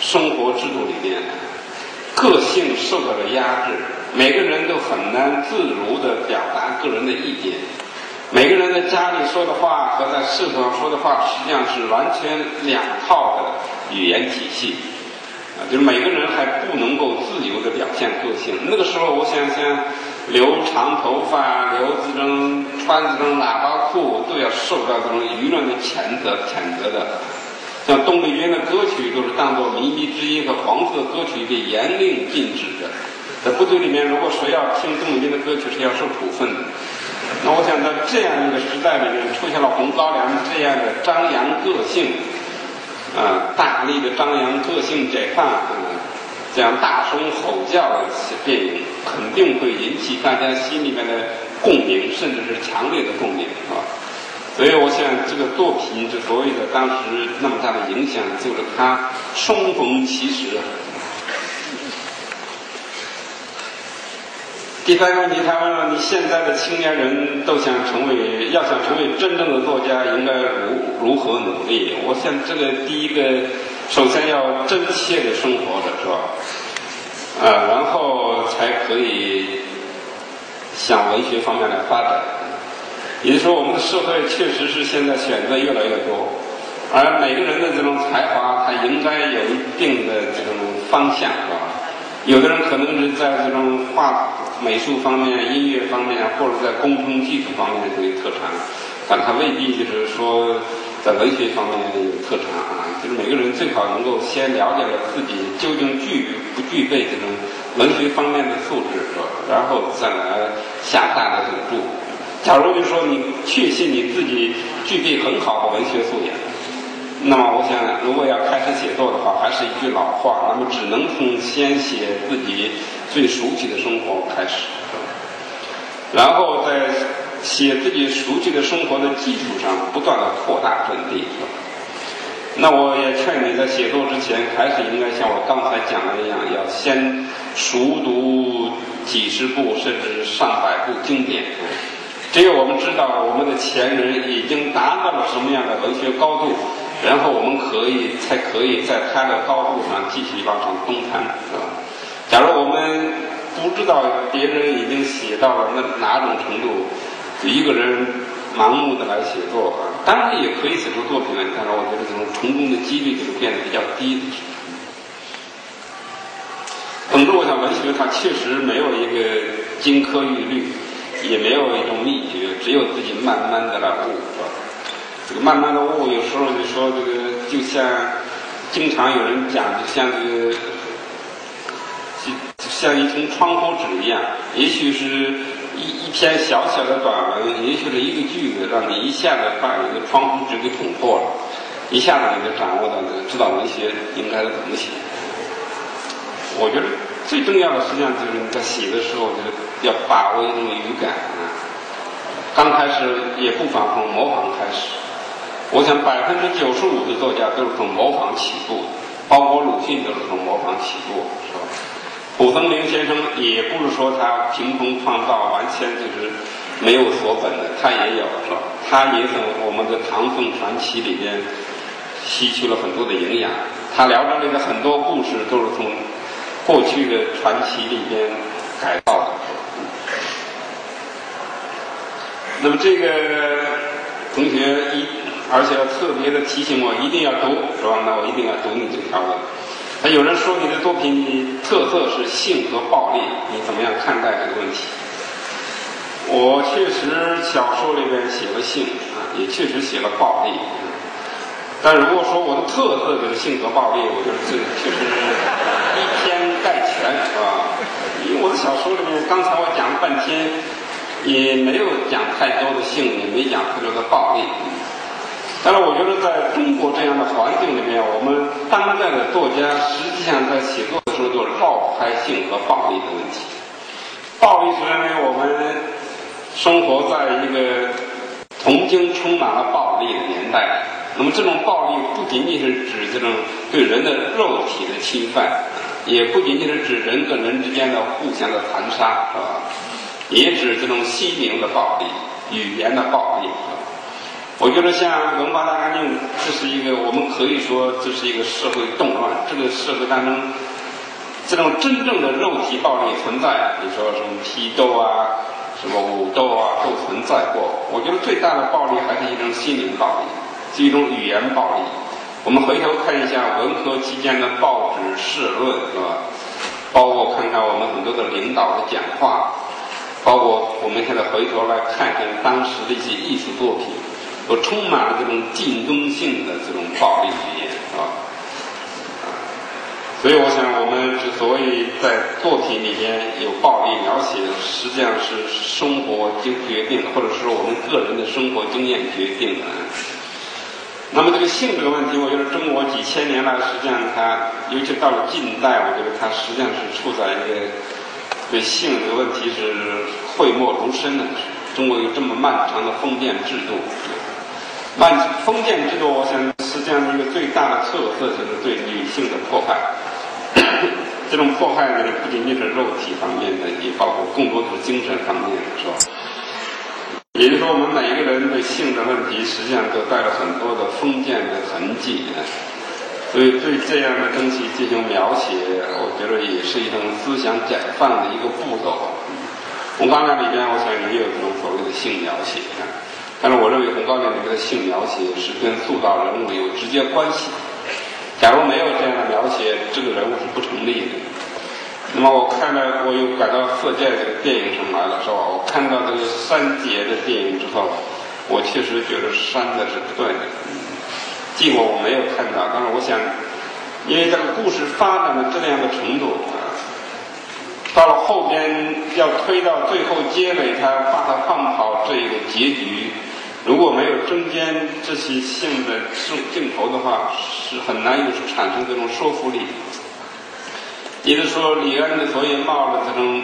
生活制度里面，个性受到了压制，每个人都很难自如的表达个人的意见，每个人在家里说的话和在社会上说的话，实际上是完全两套的语言体系，啊，就是每个人还不能够自由的表现个性。那个时候，我想想。留长头发、留这种穿这种喇叭裤，都要受到这种舆论的谴责、谴责的。像邓丽君的歌曲，都是当做靡靡之音和黄色歌曲被严令禁止的。在部队里面，如果谁要听邓丽君的歌曲，是要受处分的。那我想，在这样一个时代里面，出现了红高粱这样的张扬个性，啊，大力的张扬个性解放。这样大声吼叫的电影，肯定会引起大家心里面的共鸣，甚至是强烈的共鸣，啊！所以，我想这个作品之所以在当时那么大的影响，就是它生逢其时。第三个问题，他问了：你现在的青年人都想成为，要想成为真正的作家，应该如如何努力？我想这个第一个，首先要真切的生活着，是吧？啊，然后才可以向文学方面来发展。也就是说，我们的社会确实是现在选择越来越多，而每个人的这种才华，他应该有一定的这种方向，是吧？有的人可能是在这种画美术方面、音乐方面，或者在工程技术方面有特长，但他未必就是说在文学方面有特长啊。就是每个人最好能够先了解了自己究竟具不具备这种文学方面的素质，是吧？然后再来下大的赌注。假如就说你确信你自己具备很好的文学素养。那么，我想，如果要开始写作的话，还是一句老话，那么只能从先写自己最熟悉的生活开始，然后在写自己熟悉的生活的基础上，不断的扩大阵地。那我也劝你在写作之前，还是应该像我刚才讲的那样，要先熟读几十部甚至上百部经典。只有我们知道我们的前人已经达到了什么样的文学高度。然后我们可以才可以在他的高度上继续往上登攀，是吧？假如我们不知道别人已经写到了那哪种程度，一个人盲目的来写作啊，当然也可以写出作品来，但是我觉得这种成功的几率就变得比较低。总之，我想文学它确实没有一个金科玉律，也没有一种秘诀，只有自己慢慢的来悟。慢慢的悟，有时候你说这个，就像经常有人讲，就像这个，就像一层窗户纸一样，也许是一一篇小小的短文，也许是一个句子，让你一下子把一个窗户纸给捅破了，一下子你就掌握到这个知道文学应该怎么写。我觉得最重要的实际上就是你在写的时候，就是要把握一种语感啊。刚开始也不妨从模仿开始。我想百分之九十五的作家都是从模仿起步的，包括鲁迅都是从模仿起步，是吧？蒲松龄先生也不是说他凭空创造，完全就是没有所本的，他也有，是吧？他也从我们的《唐宋传奇》里边吸取了很多的营养。他聊的那个很多故事都是从过去的传奇里边改造的。那么这个同学一。而且要特别的提醒我，一定要读，是吧？那我一定要读你这条文。那有人说你的作品特色是性和暴力，你怎么样看待这个问题？我确实小说里边写了性啊，也确实写了暴力。但如果说我的特色就是性和暴力，我觉得这确实是以偏概全，是吧？因为我的小说里面，刚才我讲了半天，也没有讲太多的性，也没讲太多的暴力。但是我觉得，在中国这样的环境里面，我们当代的作家实际上在写作的时候就是绕不开性和暴力的问题。暴力是因为我们生活在一个曾经充满了暴力的年代。那么，这种暴力不仅仅是指这种对人的肉体的侵犯，也不仅仅是指人跟人之间的互相的残杀，是吧？也指这种心灵的暴力、语言的暴力。我觉得像文化大革命，这是一个我们可以说这是一个社会动乱。这个社会当中，这种真正的肉体暴力存在，比如说什么批斗啊、什么武斗啊，都存在过。我觉得最大的暴力还是一种心灵暴力，是一种语言暴力。我们回头看一下文革期间的报纸社论，是吧？包括看看我们很多的领导的讲话，包括我们现在回头来看看当时的一些艺术作品。都充满了这种竞争性的这种暴力语言，啊？所以我想，我们之所以在作品里边有暴力描写，实际上是生活经决定，或者说我们个人的生活经验决定的。那么这个性这个问题，我觉得中国几千年来，实际上它，尤其到了近代，我觉得它实际上是处在一个对性这个问题是讳莫如深的。中国有这么漫长的封建制度。满封建制度，我想实际上一个最大的特色就是对女性的迫害。这种迫害呢，不仅仅是肉体方面的，也包括更多的是精神方面的，是吧？也就是说，我们每一个人对性的问题，实际上都带了很多的封建的痕迹。所以，对这样的东西进行描写，我觉得也是一种思想解放的一个步骤。《红高粱》里边，我想也有这种所谓的性描写，但是我认为《红高粱》里面的性描写是跟塑造人物有直接关系。假如没有这样的描写，这个人物是不成立的。那么，我看了，我又改到色戒这个电影上来了，是吧？我看到这个删节的电影之后，我确实觉得删的是不对的。尽管我没有看到，但是我想，因为这个故事发展的这样的程度啊，到了后边要推到最后结尾，他把他放跑这一个结局，如果没有中间这些性的镜镜头的话，是很难有产生这种说服力。也就是说，李安的所以冒了这种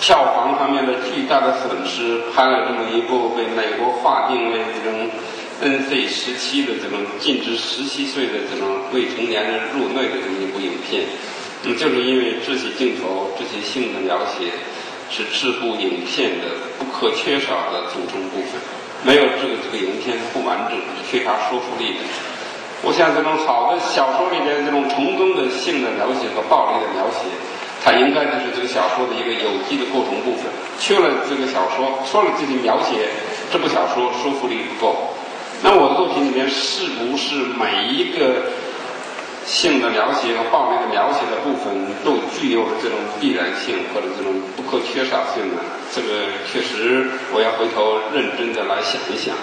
票房方面的巨大的损失，拍了这么一部被美国划定为这种。N C 十七的这种禁止十七岁的这种未成年人入内的这么一部影片，那就是因为这些镜头、这些性的描写，是这部影片的不可缺少的组成部分。没有这个，这个影片不完整、缺乏说服力的。我想，这种好的小说里面这种成功的性的描写和暴力的描写，它应该就是这个小说的一个有机的构成部分。缺了这个小说，缺了这些描写，这部小说说服力不够。那我的作品里面是不是每一个性的描写和暴力的描写的部分都具有这种必然性或者这种不可缺少性呢？这个确实我要回头认真的来想一想。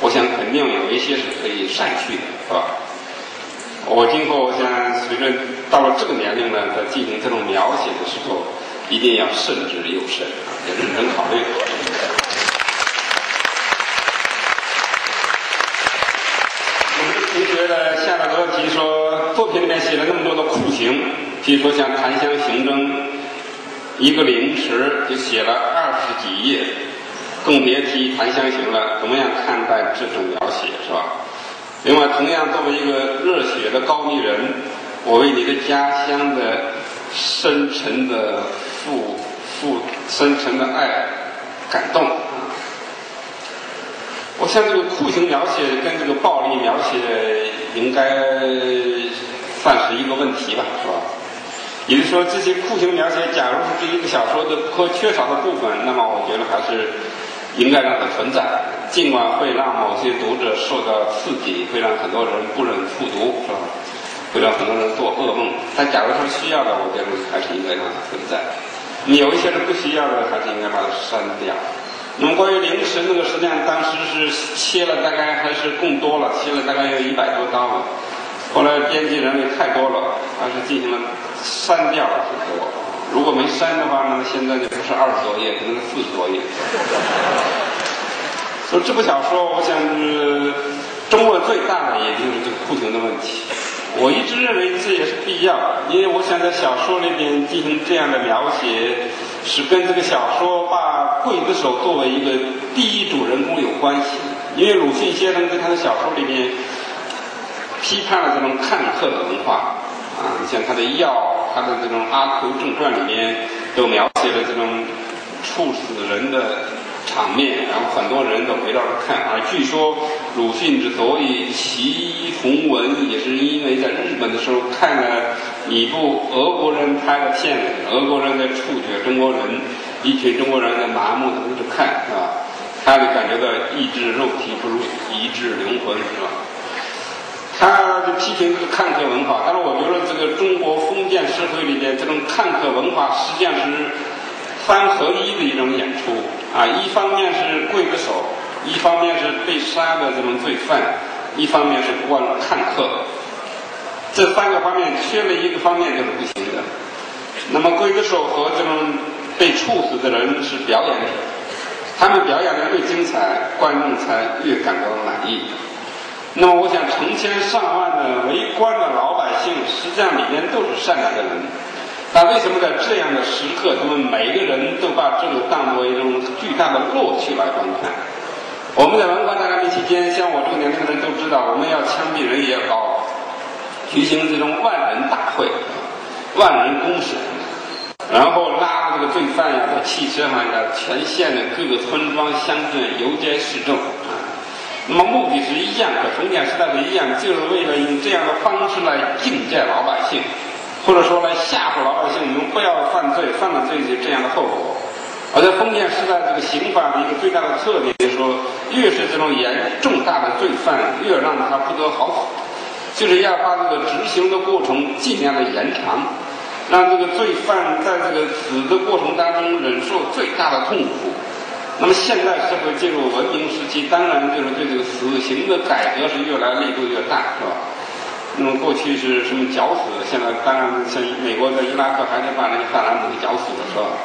我想肯定有一些是可以删去的，是吧？我今后我想随着到了这个年龄呢，在进行这种描写的时候，一定要慎之又慎，要认真考虑。我们的同学的下了个问题说，作品里面写了那么多的酷刑，比如说像檀香刑侦，一个凌迟就写了二十几页，更别提檀香刑了。怎么样看待这种描写，是吧？另外，同样作为一个热血的高丽人，我为你的家乡的深沉的负负深沉的爱感动。我想这个酷刑描写跟这个暴力描写应该算是一个问题吧，是吧？也就是说，这些酷刑描写，假如是这一个小说的不可缺少的部分，那么我觉得还是应该让它存在，尽管会让某些读者受到刺激，会让很多人不忍复读，是吧？会让很多人做噩梦。但假如他需要的，我觉得还是应该让它存在。你有一些是不需要的，还是应该把它删掉。那么关于凌迟那个实际上当时是切了大概还是更多了，切了大概有一百多刀了。后来编辑认为太多了，还是进行了删掉了很多。如果没删的话，那么现在就不是二十多页，可能是四十多页。所以这部小说，我想是中国最大的，也就是这个库存的问题。我一直认为这也是必要，因为我想在小说里边进行这样的描写，是跟这个小说把刽子手作为一个第一主人公有关系。因为鲁迅先生在他的小说里面批判了这种看客的文化，啊，你像他的《药》，他的这种《阿 Q 正传》里面都描写了这种处死人的。场面，然后很多人都围绕着看。而据说鲁迅之所以起红文，也是因为在日本的时候看了一部俄国人拍的片子，俄国人在处决中国人，一群中国人在麻木的围着看，是吧？他就感觉到抑制肉体不如抑制灵魂，是吧？他就批评这个看客文化，但是我觉得这个中国封建社会里边这种看客文化实际上是。三合一的一种演出啊，一方面是刽子手，一方面是被杀的这种罪犯，一方面是观看客，这三个方面缺了一个方面就是不行的。那么刽子手和这种被处死的人是表演者，他们表演的越精彩，观众才越感到满意。那么我想，成千上万的围观的老百姓，实际上里面都是善良的人。但为什么在这样的时刻，他们每个人都把这个当作一种巨大的乐趣来观看？我们在文化大革命期间，像我这个年龄的人都知道，我们要枪毙人也好，举行这种万人大会。万人公审，然后拉这个罪犯呀，在汽车上呀，全县的各个村庄、乡镇游街示众啊。那么目的是一样，和封建时代是一样，就是为了用这样的方式来警戒老百姓，或者说来吓唬老百姓，你们不要犯罪，犯了罪就这样的后果。而在封建时代，这个刑法的一个最大的特点就是说，越是这种严重大的罪犯，越让他不得好死，就是要把这个执行的过程尽量的延长，让这个罪犯在这个死的过程当中忍受最大的痛苦。那么现代社会进入文明时期，当然就是对这个死刑的改革是越来力度越大，是吧？那么过去是什么绞死，现在当然像美国在伊拉克还是把那个萨达姆给绞死了，是吧？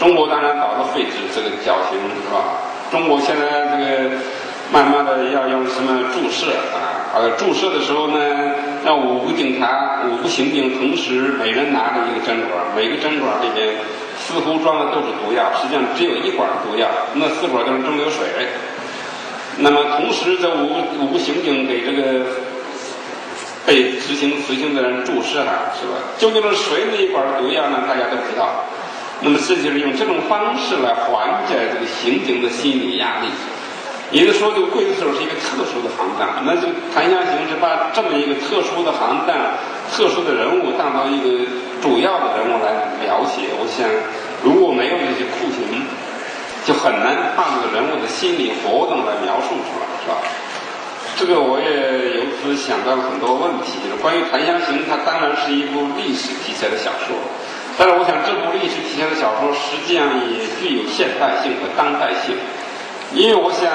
中国当然早就废止这个绞刑，是吧？中国现在这个慢慢的要用什么注射啊？呃，注射的时候呢，让五个警察、五个刑警同时每人拿着一个针管，每个针管里边。似乎装的都是毒药，实际上只有一管毒药，那四管都是蒸馏水。那么同时，这五五个刑警给这个被执行死刑的人注射了，是吧？究竟是谁那一管毒药呢？大家都知道。那么这就是用这种方式来缓解这个刑警的心理压力。也就是说，这个刽子手是一个特殊的行当。那这个檀香刑是把这么一个特殊的行当、特殊的人物当成一个主要的人物来描写。我想，如果没有这些酷刑，就很难把这个人物的心理活动来描述出来，是吧？这个我也由此想到了很多问题，就是关于檀香刑，它当然是一部历史题材的小说，但是我想这部历史题材的小说实际上也具有现代性和当代性。因为我想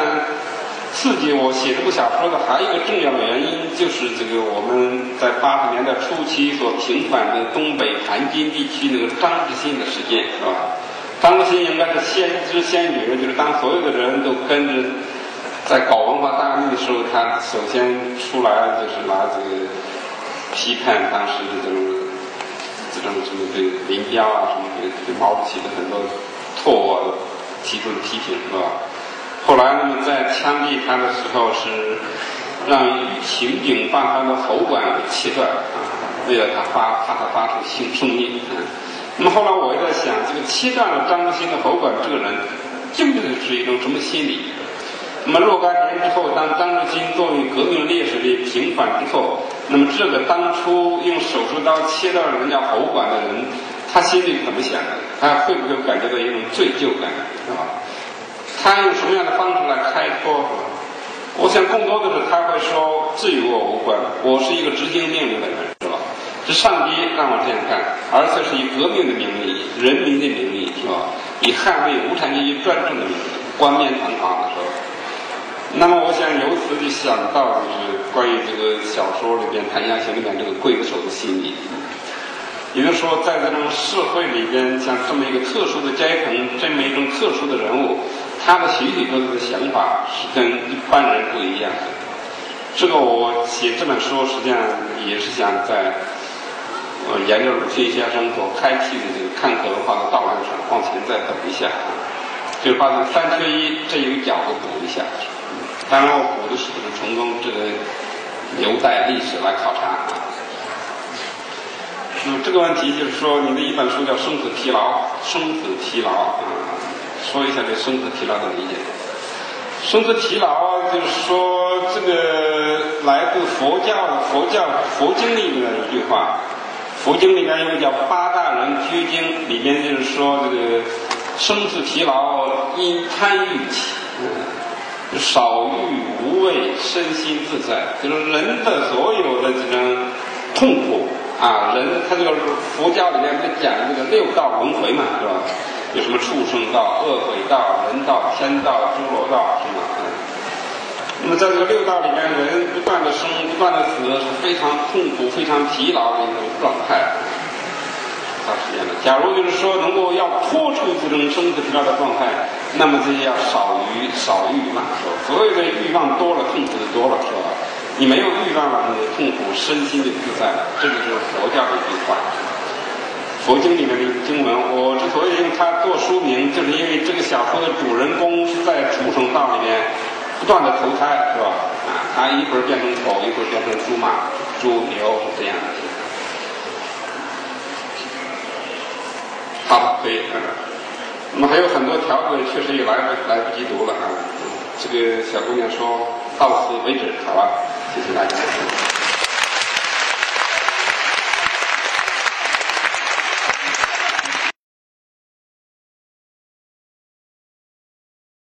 刺激我写这部小说的还有一个重要的原因，就是这个我们在八十年代初期所平反的东北盘锦地区那个张志新的事件，是吧？张志新应该是先知先觉，就是当所有的人都跟着在搞文化大革命的时候，他首先出来就是拿这个批判当时的这种这种什么对林彪啊什么对毛主席的很多错误提出了批评，是吧？后来，那么在枪毙他的时候，是让刑警把他的喉管给切断啊，为了他发怕他发出性声音。那么后来我也在想，这个切断了张志新的喉管这个人，究竟是一种什么心理？那么若干年之后，当张志新作为革命烈士的平反之后，那么这个当初用手术刀切断人家喉管的人，他心里怎么想的？他会不会感觉到一种罪疚感？是吧？他用什么样的方式来开脱？我想更多的是他会说：“这与我无关，我是一个执行命令的人，是吧？是上帝让我这样干，而且是以革命的名义、人民的名义，是吧？以捍卫无产阶级专政的名义，冠冕堂皇的说。那么，我想由此就想到，就是关于这个小说里边《檀香刑》里面这个刽子手的心理。也就是说，在这种社会里边，像这么一个特殊的阶层，这么一种特殊的人物。他的许许多多的想法是跟一般人不一样的。这个我写这本书实际上也是想在呃沿着鲁迅先生所开辟的这个看客文化的道路上往前再走一下，就是把这三缺一这一个角度补一下。当然，我补的是不是成功，这个留待历史来考察。那这个问题就是说，你的一本书叫《生死疲劳》，生死疲劳啊。说一下对生死疲劳的理解。生死疲劳就是说，这个来自佛教佛教佛经里面的一句话。佛经里面有个叫《八大人居经》，里面就是说这个生死疲劳因贪欲起，少欲无畏，身心自在。就是人的所有的这种痛苦啊，人他这个佛教里面不是讲这个六道轮回嘛，是吧？有什么畜生道、恶鬼道、人道、天道、诸罗道，是吗？那么在这个六道里面，人不断的生、不断的死，是非常痛苦、非常疲劳的一种状态。他是这样的。假如就是说，能够要脱出这种生死疲劳的状态，那么这些要少欲、少欲嘛，所谓的欲望多了，痛苦就多了，是吧？你没有欲望了，你的痛苦身心就自在了。这就是佛教的一句话。佛经里面的经文，我之所以用它做书名，就是因为这个小说的主人公是在畜生道里面不断的投胎，是吧？啊，他一会儿变成狗，一会儿变成猪马、猪牛这样的。好可以。嗯，那么还有很多条子，确实也来来不及读了啊。这个小姑娘说到此为止，好吧，谢谢大家。